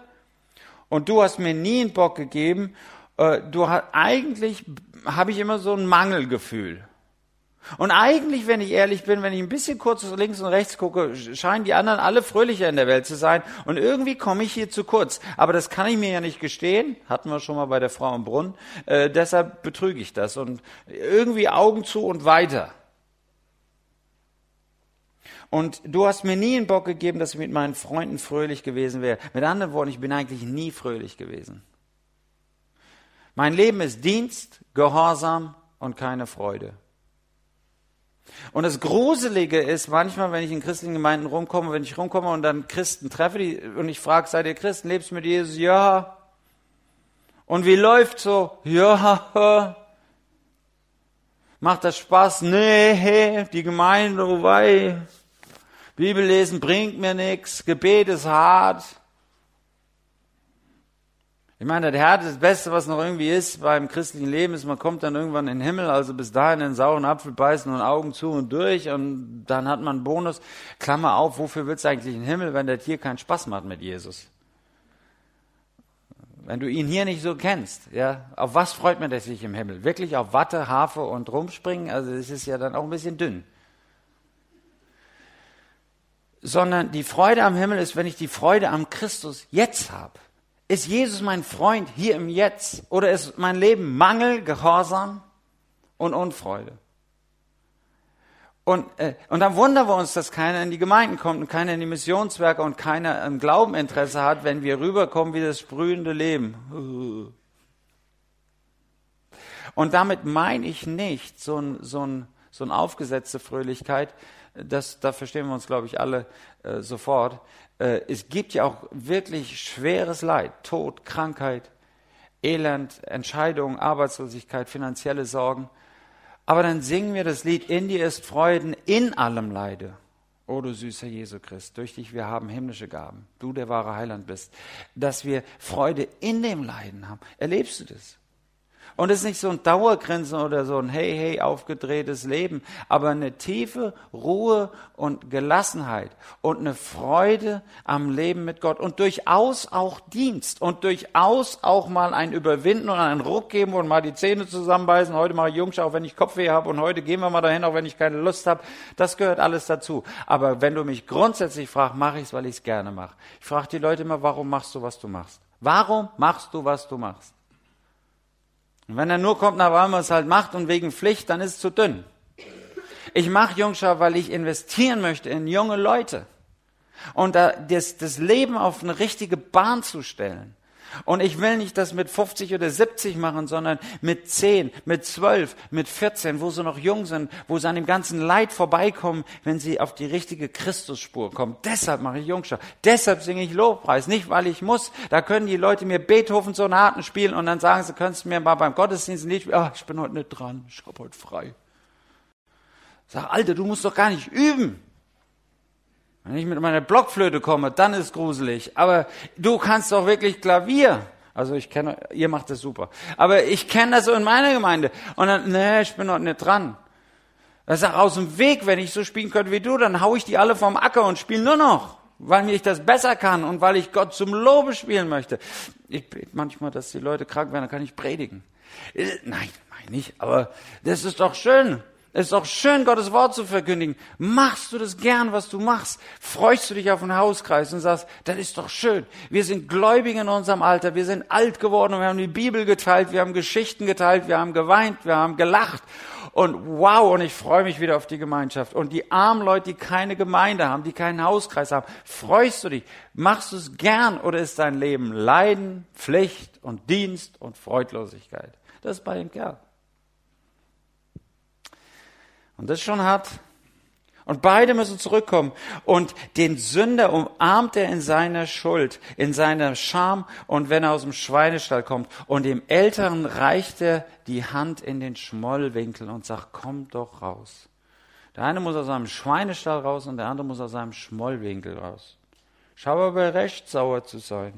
und du hast mir nie einen Bock gegeben. Äh, du eigentlich habe ich immer so ein Mangelgefühl. Und eigentlich, wenn ich ehrlich bin, wenn ich ein bisschen kurz links und rechts gucke, scheinen die anderen alle fröhlicher in der Welt zu sein. Und irgendwie komme ich hier zu kurz. Aber das kann ich mir ja nicht gestehen. Hatten wir schon mal bei der Frau im Brunnen. Äh, deshalb betrüge ich das. Und irgendwie Augen zu und weiter. Und du hast mir nie einen Bock gegeben, dass ich mit meinen Freunden fröhlich gewesen wäre. Mit anderen Worten, ich bin eigentlich nie fröhlich gewesen. Mein Leben ist Dienst, Gehorsam und keine Freude. Und das Gruselige ist manchmal, wenn ich in christlichen Gemeinden rumkomme, wenn ich rumkomme und dann Christen treffe die, und ich frage, seid ihr Christen, lebst mit Jesus? Ja. Und wie läuft so? Ja. Macht das Spaß? Nee, die Gemeinde, oh wei. Bibel lesen bringt mir nichts, Gebet ist hart. Ich meine, der Herr, das Beste, was noch irgendwie ist beim christlichen Leben, ist, man kommt dann irgendwann in den Himmel, also bis dahin den sauren Apfel beißen und Augen zu und durch und dann hat man einen Bonus. Klammer auf, wofür willst du eigentlich in den Himmel, wenn der Tier keinen Spaß macht mit Jesus? Wenn du ihn hier nicht so kennst, ja, auf was freut man sich im Himmel? Wirklich auf Watte, Harfe und Rumspringen? Also es ist ja dann auch ein bisschen dünn. Sondern die Freude am Himmel ist, wenn ich die Freude am Christus jetzt habe. Ist Jesus mein Freund hier im Jetzt oder ist mein Leben Mangel, Gehorsam und Unfreude? Und, äh, und dann wundern wir uns, dass keiner in die Gemeinden kommt und keiner in die Missionswerke und keiner ein Glaubeninteresse hat, wenn wir rüberkommen wie das sprühende Leben. Und damit meine ich nicht so ein, so ein, so ein aufgesetzte Fröhlichkeit, das, da verstehen wir uns, glaube ich, alle äh, sofort. Äh, es gibt ja auch wirklich schweres Leid, Tod, Krankheit, Elend, Entscheidungen, Arbeitslosigkeit, finanzielle Sorgen. Aber dann singen wir das Lied, in dir ist Freuden in allem Leide. O du süßer Jesu Christ, durch dich wir haben himmlische Gaben, du der wahre Heiland bist, dass wir Freude in dem Leiden haben. Erlebst du das? Und es ist nicht so ein Dauergrinsen oder so ein hey, hey, aufgedrehtes Leben, aber eine tiefe Ruhe und Gelassenheit und eine Freude am Leben mit Gott und durchaus auch Dienst und durchaus auch mal ein Überwinden und einen Ruck geben und mal die Zähne zusammenbeißen. Heute mache ich Jungschau, auch wenn ich Kopfweh habe und heute gehen wir mal dahin, auch wenn ich keine Lust habe. Das gehört alles dazu. Aber wenn du mich grundsätzlich fragst, mache ich es, weil ich es gerne mache. Ich frage die Leute immer, warum machst du, was du machst? Warum machst du, was du machst? Und wenn er nur kommt, na, weil man es halt macht und wegen Pflicht, dann ist es zu dünn. Ich mache Jungschau, weil ich investieren möchte in junge Leute. Und da, das, das Leben auf eine richtige Bahn zu stellen. Und ich will nicht das mit 50 oder 70 machen, sondern mit 10, mit 12, mit 14, wo sie noch jung sind, wo sie an dem ganzen Leid vorbeikommen, wenn sie auf die richtige Christusspur kommen. Deshalb mache ich Jungschau. Deshalb singe ich Lobpreis. Nicht, weil ich muss. Da können die Leute mir Beethoven Sonaten spielen und dann sagen sie, könntest du mir mal beim Gottesdienst nicht, ah, ich bin heute nicht dran, ich habe heute frei. Sag, Alter, du musst doch gar nicht üben. Wenn ich mit meiner Blockflöte komme, dann ist gruselig. Aber du kannst doch wirklich Klavier. Also ich kenne, ihr macht das super. Aber ich kenne das so in meiner Gemeinde. Und dann, nee, ich bin noch nicht dran. Er sagt, aus dem Weg, wenn ich so spielen könnte wie du, dann hau ich die alle vom Acker und spiele nur noch. Weil ich das besser kann und weil ich Gott zum Lobe spielen möchte. Ich bete manchmal, dass die Leute krank werden, dann kann ich predigen. Äh, nein, meine nicht, aber das ist doch schön. Es ist auch schön, Gottes Wort zu verkündigen. Machst du das gern, was du machst? Freust du dich auf einen Hauskreis und sagst, das ist doch schön. Wir sind gläubig in unserem Alter. Wir sind alt geworden und wir haben die Bibel geteilt. Wir haben Geschichten geteilt. Wir haben geweint. Wir haben gelacht. Und wow, und ich freue mich wieder auf die Gemeinschaft. Und die armen Leute, die keine Gemeinde haben, die keinen Hauskreis haben, freust du dich? Machst du es gern oder ist dein Leben Leiden, Pflicht und Dienst und Freudlosigkeit? Das ist bei dem Kerl. Und das ist schon hart. Und beide müssen zurückkommen. Und den Sünder umarmt er in seiner Schuld, in seiner Scham und wenn er aus dem Schweinestall kommt. Und dem Älteren reicht er die Hand in den Schmollwinkel und sagt, komm doch raus. Der eine muss aus seinem Schweinestall raus und der andere muss aus seinem Schmollwinkel raus. Schau aber recht sauer zu sein.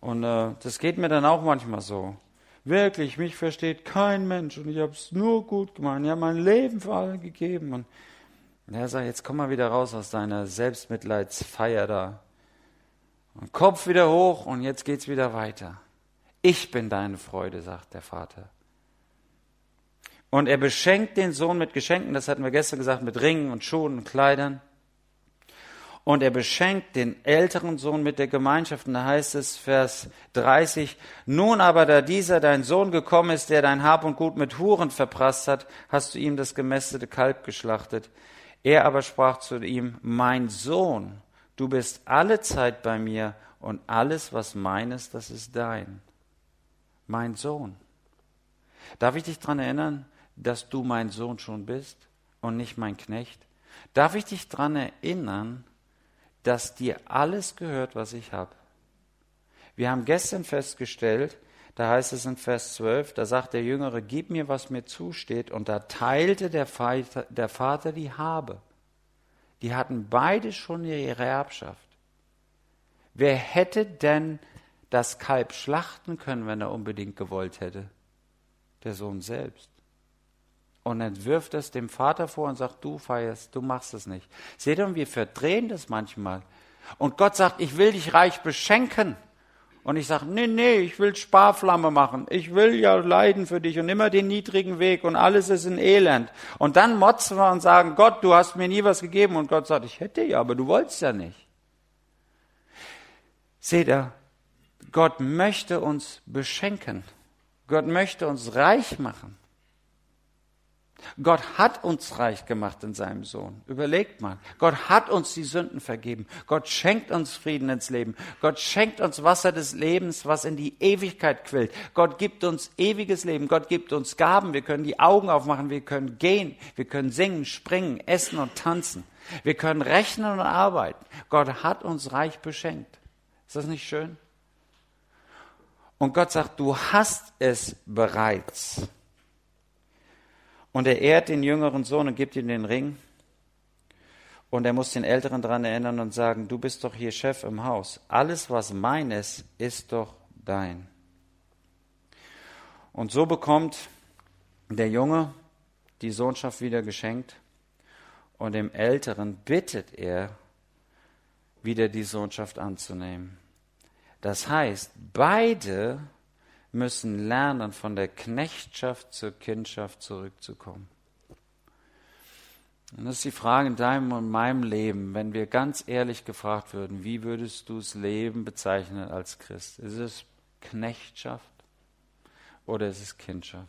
Und äh, das geht mir dann auch manchmal so. Wirklich, mich versteht kein Mensch und ich habe es nur gut gemacht. Ich habe mein Leben für alle gegeben. Und er sagt, jetzt komm mal wieder raus aus deiner Selbstmitleidsfeier da. Und Kopf wieder hoch und jetzt geht's wieder weiter. Ich bin deine Freude, sagt der Vater. Und er beschenkt den Sohn mit Geschenken, das hatten wir gestern gesagt, mit Ringen und Schuhen und Kleidern und er beschenkt den älteren Sohn mit der Gemeinschaft. Und da heißt es, Vers 30, nun aber, da dieser dein Sohn gekommen ist, der dein Hab und Gut mit Huren verprasst hat, hast du ihm das gemästete Kalb geschlachtet. Er aber sprach zu ihm, mein Sohn, du bist alle Zeit bei mir und alles, was meines, das ist dein. Mein Sohn. Darf ich dich daran erinnern, dass du mein Sohn schon bist und nicht mein Knecht? Darf ich dich daran erinnern, dass dir alles gehört, was ich habe. Wir haben gestern festgestellt, da heißt es in Vers 12, da sagt der Jüngere, gib mir, was mir zusteht. Und da teilte der Vater, der Vater die Habe. Die hatten beide schon ihre Erbschaft. Wer hätte denn das Kalb schlachten können, wenn er unbedingt gewollt hätte? Der Sohn selbst und dann wirft es dem Vater vor und sagt, du feierst, du machst es nicht. Seht ihr, wir verdrehen das manchmal. Und Gott sagt, ich will dich reich beschenken. Und ich sage, nee, nee, ich will Sparflamme machen. Ich will ja leiden für dich und immer den niedrigen Weg und alles ist ein Elend. Und dann motzen wir und sagen, Gott, du hast mir nie was gegeben. Und Gott sagt, ich hätte ja, aber du wolltest ja nicht. Seht ihr, Gott möchte uns beschenken. Gott möchte uns reich machen. Gott hat uns reich gemacht in seinem Sohn. Überlegt mal. Gott hat uns die Sünden vergeben. Gott schenkt uns Frieden ins Leben. Gott schenkt uns Wasser des Lebens, was in die Ewigkeit quillt. Gott gibt uns ewiges Leben. Gott gibt uns Gaben. Wir können die Augen aufmachen. Wir können gehen. Wir können singen, springen, essen und tanzen. Wir können rechnen und arbeiten. Gott hat uns reich beschenkt. Ist das nicht schön? Und Gott sagt, du hast es bereits. Und er ehrt den jüngeren Sohn und gibt ihm den Ring. Und er muss den Älteren daran erinnern und sagen, du bist doch hier Chef im Haus. Alles, was mein ist, ist doch dein. Und so bekommt der Junge die Sohnschaft wieder geschenkt und dem Älteren bittet er, wieder die Sohnschaft anzunehmen. Das heißt, beide müssen lernen, von der Knechtschaft zur Kindschaft zurückzukommen. Und das ist die Frage in deinem und meinem Leben, wenn wir ganz ehrlich gefragt würden, wie würdest du das Leben bezeichnen als Christ? Ist es Knechtschaft oder ist es Kindschaft?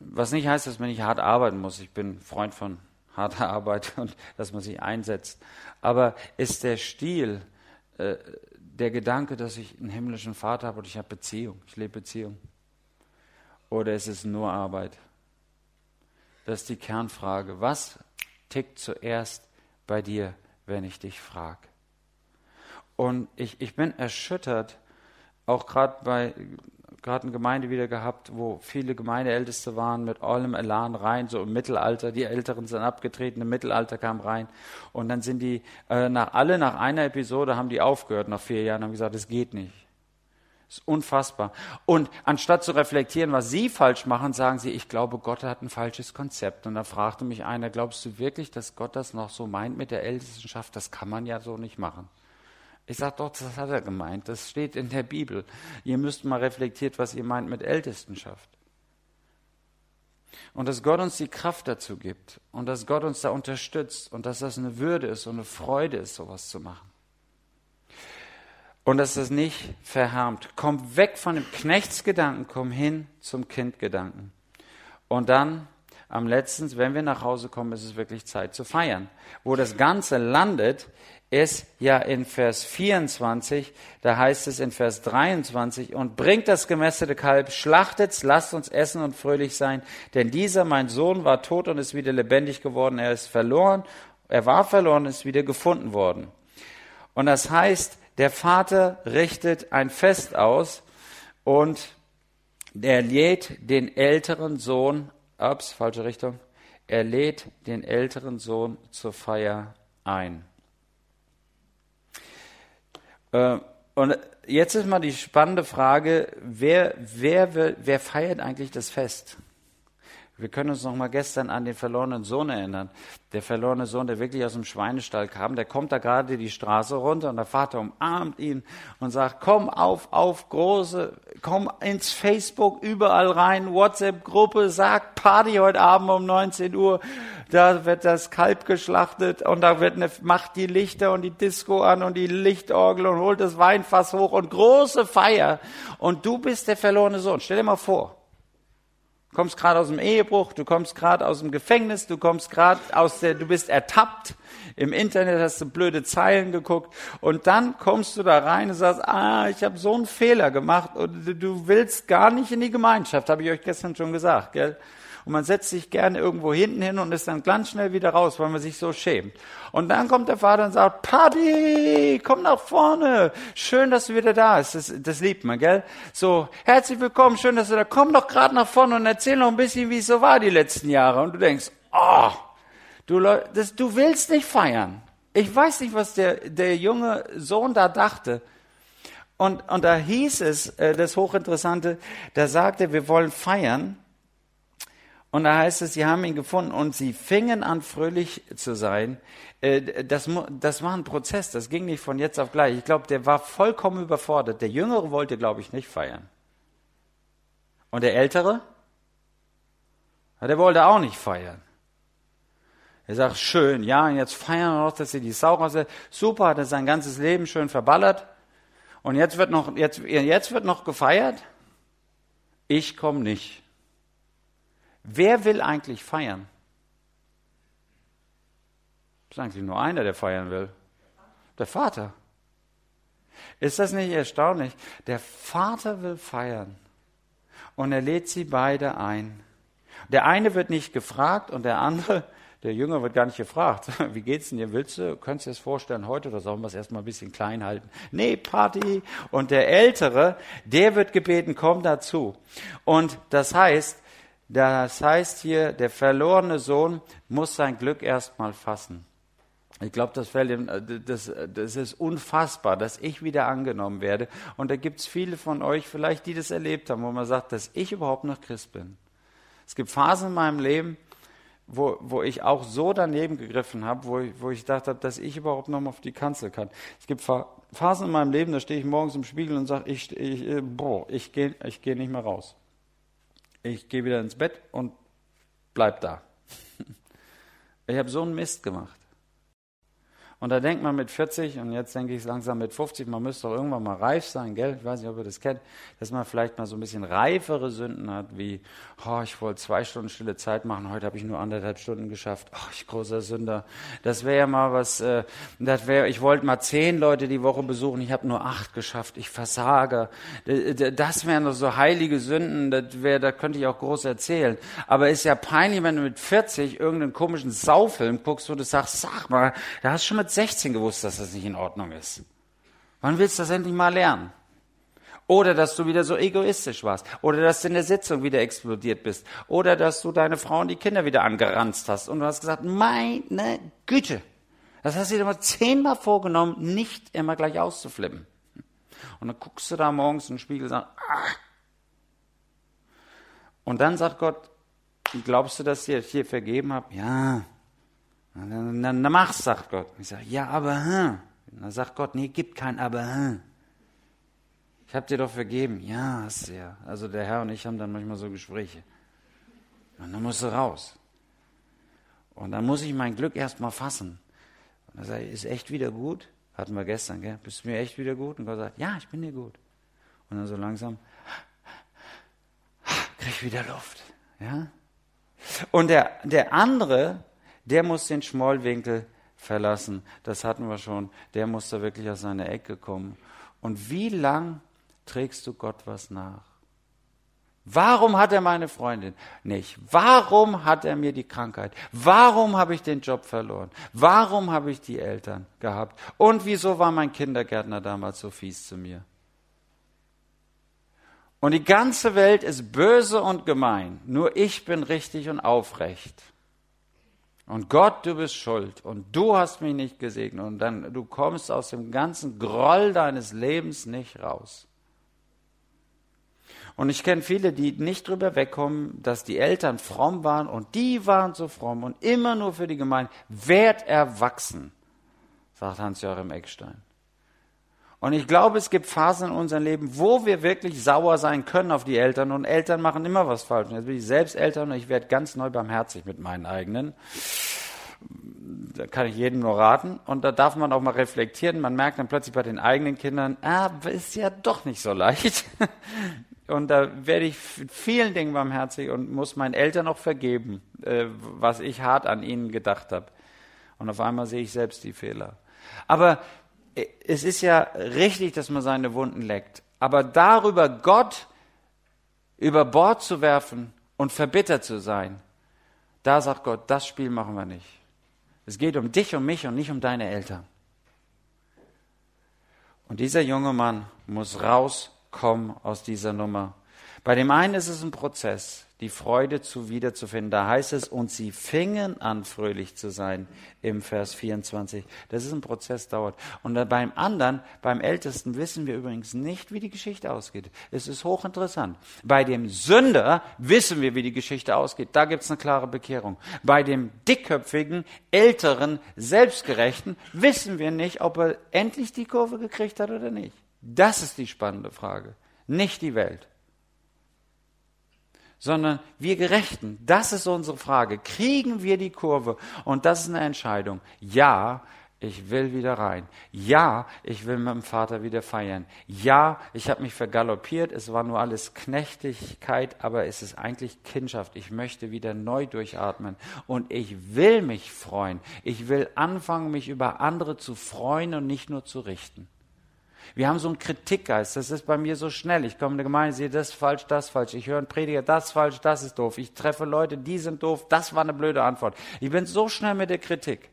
Was nicht heißt, dass man nicht hart arbeiten muss. Ich bin Freund von harter Arbeit und dass man sich einsetzt. Aber ist der Stil, äh, der Gedanke, dass ich einen himmlischen Vater habe und ich habe Beziehung, ich lebe Beziehung? Oder ist es nur Arbeit? Das ist die Kernfrage. Was tickt zuerst bei dir, wenn ich dich frage? Und ich, ich bin erschüttert, auch gerade bei gerade eine Gemeinde wieder gehabt, wo viele Gemeindeälteste waren mit allem Elan rein, so im Mittelalter. Die Älteren sind abgetreten, im Mittelalter kam rein. Und dann sind die, äh, nach, alle nach einer Episode haben die aufgehört nach vier Jahren, haben gesagt, es geht nicht. Das ist unfassbar. Und anstatt zu reflektieren, was sie falsch machen, sagen sie, ich glaube, Gott hat ein falsches Konzept. Und da fragte mich einer, glaubst du wirklich, dass Gott das noch so meint mit der Ältestenschaft? Das kann man ja so nicht machen. Ich sage doch, das hat er gemeint. Das steht in der Bibel. Ihr müsst mal reflektiert, was ihr meint mit Ältestenschaft. Und dass Gott uns die Kraft dazu gibt und dass Gott uns da unterstützt und dass das eine Würde ist und eine Freude ist, sowas zu machen. Und dass das nicht verhärmt. Komm weg von dem Knechtsgedanken, komm hin zum Kindgedanken. Und dann am letzten, wenn wir nach Hause kommen, ist es wirklich Zeit zu feiern. Wo das Ganze landet, ist ja in Vers 24, da heißt es in Vers 23, und bringt das gemästete Kalb, schlachtet's, lasst uns essen und fröhlich sein, denn dieser, mein Sohn, war tot und ist wieder lebendig geworden, er ist verloren, er war verloren, ist wieder gefunden worden. Und das heißt, der Vater richtet ein Fest aus und er lädt den älteren Sohn, ups, falsche Richtung, er lädt den älteren Sohn zur Feier ein. Äh, und jetzt ist mal die spannende Frage, wer, wer, wer feiert eigentlich das Fest? Wir können uns noch mal gestern an den verlorenen Sohn erinnern. Der verlorene Sohn, der wirklich aus dem Schweinestall kam, der kommt da gerade die Straße runter und der Vater umarmt ihn und sagt, komm auf, auf, große, komm ins Facebook, überall rein, WhatsApp-Gruppe, sag Party heute Abend um 19 Uhr, da wird das Kalb geschlachtet und da wird eine, macht die Lichter und die Disco an und die Lichtorgel und holt das Weinfass hoch und große Feier und du bist der verlorene Sohn. Stell dir mal vor, Du kommst gerade aus dem Ehebruch, du kommst gerade aus dem Gefängnis, du kommst gerade aus der, du bist ertappt. Im Internet hast du blöde Zeilen geguckt und dann kommst du da rein und sagst, ah, ich habe so einen Fehler gemacht und du willst gar nicht in die Gemeinschaft, habe ich euch gestern schon gesagt, gell? Und man setzt sich gerne irgendwo hinten hin und ist dann ganz schnell wieder raus, weil man sich so schämt. Und dann kommt der Vater und sagt, Paddy, komm nach vorne. Schön, dass du wieder da bist. Das, das liebt man, gell? So, herzlich willkommen, schön, dass du da Komm doch gerade nach vorne und erzähl noch ein bisschen, wie es so war die letzten Jahre. Und du denkst, oh, du, das, du willst nicht feiern. Ich weiß nicht, was der, der junge Sohn da dachte. Und, und da hieß es, äh, das Hochinteressante, da sagte, wir wollen feiern. Und da heißt es, sie haben ihn gefunden und sie fingen an, fröhlich zu sein. Äh, das, das war ein Prozess, das ging nicht von jetzt auf gleich. Ich glaube, der war vollkommen überfordert. Der Jüngere wollte, glaube ich, nicht feiern. Und der Ältere? Der wollte auch nicht feiern. Er sagt, schön, ja, und jetzt feiern wir noch, dass sie die Sau raus. Super, hat er sein ganzes Leben schön verballert. Und jetzt wird noch, jetzt, jetzt wird noch gefeiert. Ich komme nicht. Wer will eigentlich feiern? Das ist eigentlich nur einer, der feiern will. Der Vater. Ist das nicht erstaunlich? Der Vater will feiern. Und er lädt sie beide ein. Der eine wird nicht gefragt und der andere, der Jünger wird gar nicht gefragt. Wie geht's denn dir? Willst du, könntest du dir das vorstellen heute oder sollen wir es erstmal ein bisschen klein halten? Nee, Party. Und der Ältere, der wird gebeten, komm dazu. Und das heißt, das heißt hier, der verlorene Sohn muss sein Glück erstmal fassen. Ich glaube, das, äh, das, das ist unfassbar, dass ich wieder angenommen werde. Und da gibt es viele von euch vielleicht, die das erlebt haben, wo man sagt, dass ich überhaupt noch Christ bin. Es gibt Phasen in meinem Leben, wo, wo ich auch so daneben gegriffen habe, wo ich, wo ich gedacht habe, dass ich überhaupt noch mal auf die Kanzel kann. Es gibt Phasen in meinem Leben, da stehe ich morgens im Spiegel und sage, ich, ich, äh, boah, ich gehe ich geh nicht mehr raus. Ich gehe wieder ins Bett und bleib da. Ich habe so einen Mist gemacht. Und da denkt man mit 40 und jetzt denke ich langsam mit 50, man müsste doch irgendwann mal reif sein, gell? Ich weiß nicht, ob ihr das kennt, dass man vielleicht mal so ein bisschen reifere Sünden hat, wie, oh, ich wollte zwei Stunden stille Zeit machen, heute habe ich nur anderthalb Stunden geschafft. Oh, ich großer Sünder. Das wäre ja mal was, äh, das wäre, ich wollte mal zehn Leute die Woche besuchen, ich habe nur acht geschafft, ich versage. Das wären doch so heilige Sünden, das wäre, da könnte ich auch groß erzählen. Aber ist ja peinlich, wenn du mit 40 irgendeinen komischen Saufilm guckst, wo du sagst, sag mal, da hast du schon mit 16 gewusst, dass das nicht in Ordnung ist. Wann willst du das endlich mal lernen? Oder dass du wieder so egoistisch warst. Oder dass du in der Sitzung wieder explodiert bist. Oder dass du deine Frau und die Kinder wieder angeranzt hast. Und du hast gesagt, meine Güte. Das hast du dir mal zehnmal vorgenommen, nicht immer gleich auszuflippen. Und dann guckst du da morgens in den Spiegel und sagst, ah. Und dann sagt Gott, glaubst du, dass ich dir vergeben habe? Ja, dann, dann, dann mach's, sagt Gott. Ich sage, ja, aber hm. Dann sagt Gott, nee, gibt kein aber hm. Ich habe dir doch vergeben. Ja, hast du ja. Also der Herr und ich haben dann manchmal so Gespräche. Und dann musst du raus. Und dann muss ich mein Glück erstmal fassen. Und dann sage ich, ist echt wieder gut? Hatten wir gestern, gell? Bist du mir echt wieder gut? Und Gott sagt, ja, ich bin dir gut. Und dann so langsam, krieg ich wieder Luft. Ja? Und der, der andere, der muss den Schmollwinkel verlassen. Das hatten wir schon. Der muss da wirklich aus seiner Ecke kommen. Und wie lang trägst du Gott was nach? Warum hat er meine Freundin nicht? Warum hat er mir die Krankheit? Warum habe ich den Job verloren? Warum habe ich die Eltern gehabt? Und wieso war mein Kindergärtner damals so fies zu mir? Und die ganze Welt ist böse und gemein. Nur ich bin richtig und aufrecht. Und Gott, du bist schuld und du hast mich nicht gesegnet und dann du kommst aus dem ganzen Groll deines Lebens nicht raus. Und ich kenne viele, die nicht drüber wegkommen, dass die Eltern fromm waren und die waren so fromm und immer nur für die Gemeinde. Werd erwachsen, sagt Hans-Joachim Eckstein. Und ich glaube, es gibt Phasen in unserem Leben, wo wir wirklich sauer sein können auf die Eltern. Und Eltern machen immer was falsch. Und jetzt bin ich selbst Eltern und ich werde ganz neu barmherzig mit meinen eigenen. Da kann ich jedem nur raten. Und da darf man auch mal reflektieren. Man merkt dann plötzlich bei den eigenen Kindern, ah, ist ja doch nicht so leicht. Und da werde ich vielen Dingen barmherzig und muss meinen Eltern auch vergeben, äh, was ich hart an ihnen gedacht habe. Und auf einmal sehe ich selbst die Fehler. Aber es ist ja richtig, dass man seine Wunden leckt, aber darüber Gott über Bord zu werfen und verbittert zu sein, da sagt Gott, das Spiel machen wir nicht. Es geht um dich und mich und nicht um deine Eltern. Und dieser junge Mann muss rauskommen aus dieser Nummer. Bei dem einen ist es ein Prozess die Freude zu wiederzufinden. Da heißt es, und sie fingen an, fröhlich zu sein im Vers 24. Das ist ein Prozess, dauert. Und beim anderen, beim Ältesten, wissen wir übrigens nicht, wie die Geschichte ausgeht. Es ist hochinteressant. Bei dem Sünder wissen wir, wie die Geschichte ausgeht. Da gibt es eine klare Bekehrung. Bei dem dickköpfigen, älteren, selbstgerechten wissen wir nicht, ob er endlich die Kurve gekriegt hat oder nicht. Das ist die spannende Frage, nicht die Welt sondern wir Gerechten. Das ist unsere Frage. Kriegen wir die Kurve? Und das ist eine Entscheidung. Ja, ich will wieder rein. Ja, ich will mit dem Vater wieder feiern. Ja, ich habe mich vergaloppiert. Es war nur alles Knechtigkeit, aber es ist eigentlich Kindschaft. Ich möchte wieder neu durchatmen. Und ich will mich freuen. Ich will anfangen, mich über andere zu freuen und nicht nur zu richten. Wir haben so einen Kritikgeist. Das ist bei mir so schnell. Ich komme in die Gemeinde, sehe das falsch, das falsch. Ich höre einen Prediger, das falsch, das ist doof. Ich treffe Leute, die sind doof. Das war eine blöde Antwort. Ich bin so schnell mit der Kritik.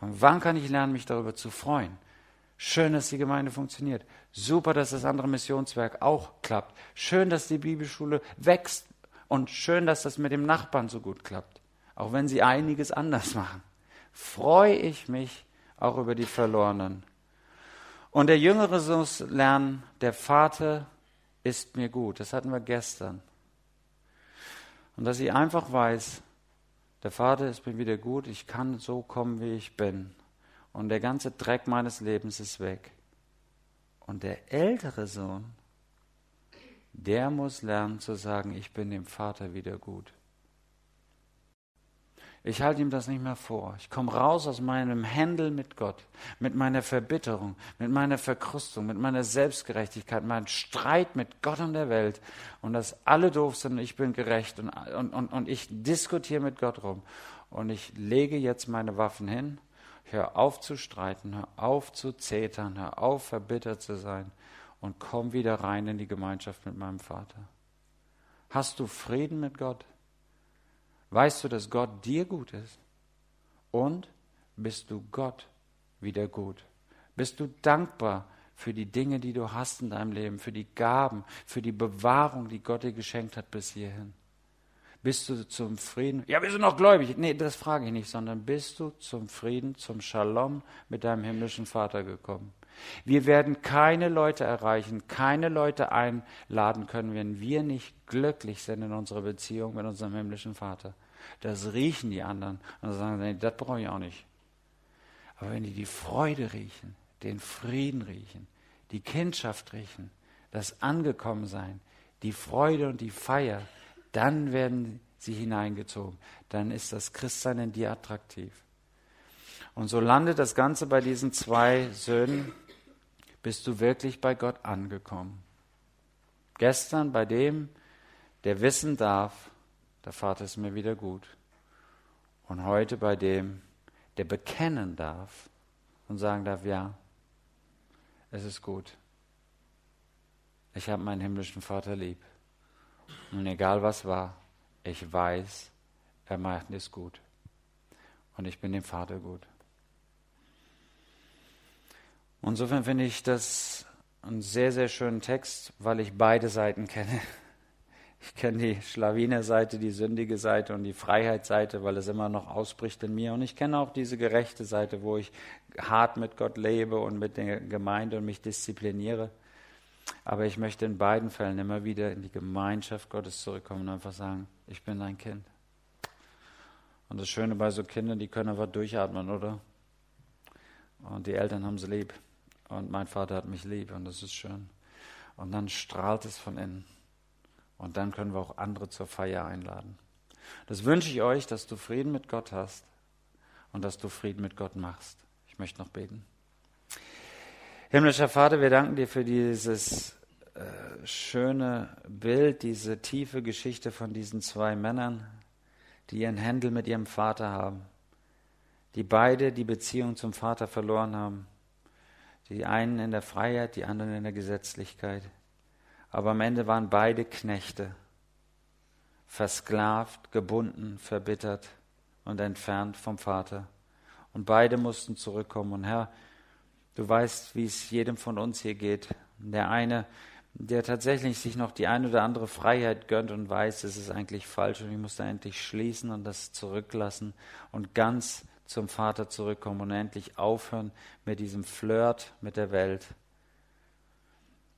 Und wann kann ich lernen, mich darüber zu freuen? Schön, dass die Gemeinde funktioniert. Super, dass das andere Missionswerk auch klappt. Schön, dass die Bibelschule wächst. Und schön, dass das mit dem Nachbarn so gut klappt. Auch wenn sie einiges anders machen. freue ich mich auch über die Verlorenen. Und der Jüngere muss lernen, der Vater ist mir gut. Das hatten wir gestern. Und dass ich einfach weiß, der Vater ist mir wieder gut, ich kann so kommen, wie ich bin. Und der ganze Dreck meines Lebens ist weg. Und der ältere Sohn, der muss lernen zu sagen, ich bin dem Vater wieder gut. Ich halte ihm das nicht mehr vor. Ich komme raus aus meinem Händel mit Gott, mit meiner Verbitterung, mit meiner Verkrustung, mit meiner Selbstgerechtigkeit, meinem Streit mit Gott und der Welt und dass alle doof sind und ich bin gerecht und, und, und, und ich diskutiere mit Gott rum. Und ich lege jetzt meine Waffen hin, hör auf zu streiten, hör auf zu zetern, hör auf verbittert zu sein und komm wieder rein in die Gemeinschaft mit meinem Vater. Hast du Frieden mit Gott? Weißt du, dass Gott dir gut ist? Und bist du Gott wieder gut? Bist du dankbar für die Dinge, die du hast in deinem Leben, für die Gaben, für die Bewahrung, die Gott dir geschenkt hat bis hierhin? Bist du zum Frieden? Ja, bist du noch gläubig? Nee, das frage ich nicht, sondern bist du zum Frieden, zum Shalom mit deinem himmlischen Vater gekommen? Wir werden keine Leute erreichen, keine Leute einladen können, wenn wir nicht glücklich sind in unserer Beziehung mit unserem himmlischen Vater. Das riechen die anderen und sagen, nee, das brauche ich auch nicht. Aber wenn die die Freude riechen, den Frieden riechen, die Kindschaft riechen, das Angekommensein, die Freude und die Feier, dann werden sie hineingezogen. Dann ist das Christsein in dir attraktiv. Und so landet das Ganze bei diesen zwei Söhnen bist du wirklich bei Gott angekommen. Gestern bei dem, der wissen darf, der Vater ist mir wieder gut. Und heute bei dem, der bekennen darf und sagen darf, ja, es ist gut. Ich habe meinen himmlischen Vater lieb. Und egal was war, ich weiß, er macht es gut. Und ich bin dem Vater gut. Insofern finde ich das einen sehr, sehr schönen Text, weil ich beide Seiten kenne. Ich kenne die Schlawiner-Seite, die sündige Seite und die Freiheitsseite, weil es immer noch ausbricht in mir. Und ich kenne auch diese gerechte Seite, wo ich hart mit Gott lebe und mit der Gemeinde und mich diszipliniere. Aber ich möchte in beiden Fällen immer wieder in die Gemeinschaft Gottes zurückkommen und einfach sagen, ich bin dein Kind. Und das Schöne bei so Kindern, die können einfach durchatmen, oder? Und die Eltern haben sie lieb. Und mein Vater hat mich lieb und das ist schön. Und dann strahlt es von innen. Und dann können wir auch andere zur Feier einladen. Das wünsche ich euch, dass du Frieden mit Gott hast und dass du Frieden mit Gott machst. Ich möchte noch beten. Himmlischer Vater, wir danken dir für dieses äh, schöne Bild, diese tiefe Geschichte von diesen zwei Männern, die ihren Händel mit ihrem Vater haben, die beide die Beziehung zum Vater verloren haben die einen in der Freiheit, die anderen in der Gesetzlichkeit. Aber am Ende waren beide Knechte, versklavt, gebunden, verbittert und entfernt vom Vater. Und beide mussten zurückkommen. Und Herr, du weißt, wie es jedem von uns hier geht. Der eine, der tatsächlich sich noch die eine oder andere Freiheit gönnt und weiß, es ist eigentlich falsch und ich muss da endlich schließen und das zurücklassen und ganz zum Vater zurückkommen und endlich aufhören mit diesem Flirt mit der Welt.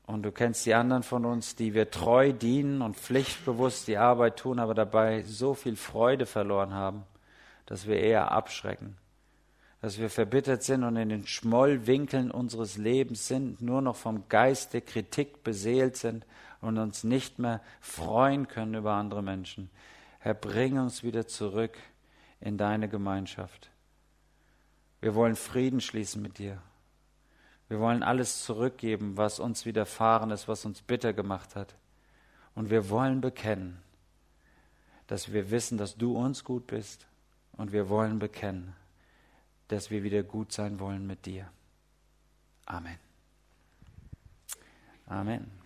Und du kennst die anderen von uns, die wir treu dienen und pflichtbewusst die Arbeit tun, aber dabei so viel Freude verloren haben, dass wir eher abschrecken. Dass wir verbittert sind und in den Schmollwinkeln unseres Lebens sind, nur noch vom Geist der Kritik beseelt sind und uns nicht mehr freuen können über andere Menschen. Herr, bring uns wieder zurück in deine Gemeinschaft. Wir wollen Frieden schließen mit dir. Wir wollen alles zurückgeben, was uns widerfahren ist, was uns bitter gemacht hat. Und wir wollen bekennen, dass wir wissen, dass du uns gut bist. Und wir wollen bekennen, dass wir wieder gut sein wollen mit dir. Amen. Amen.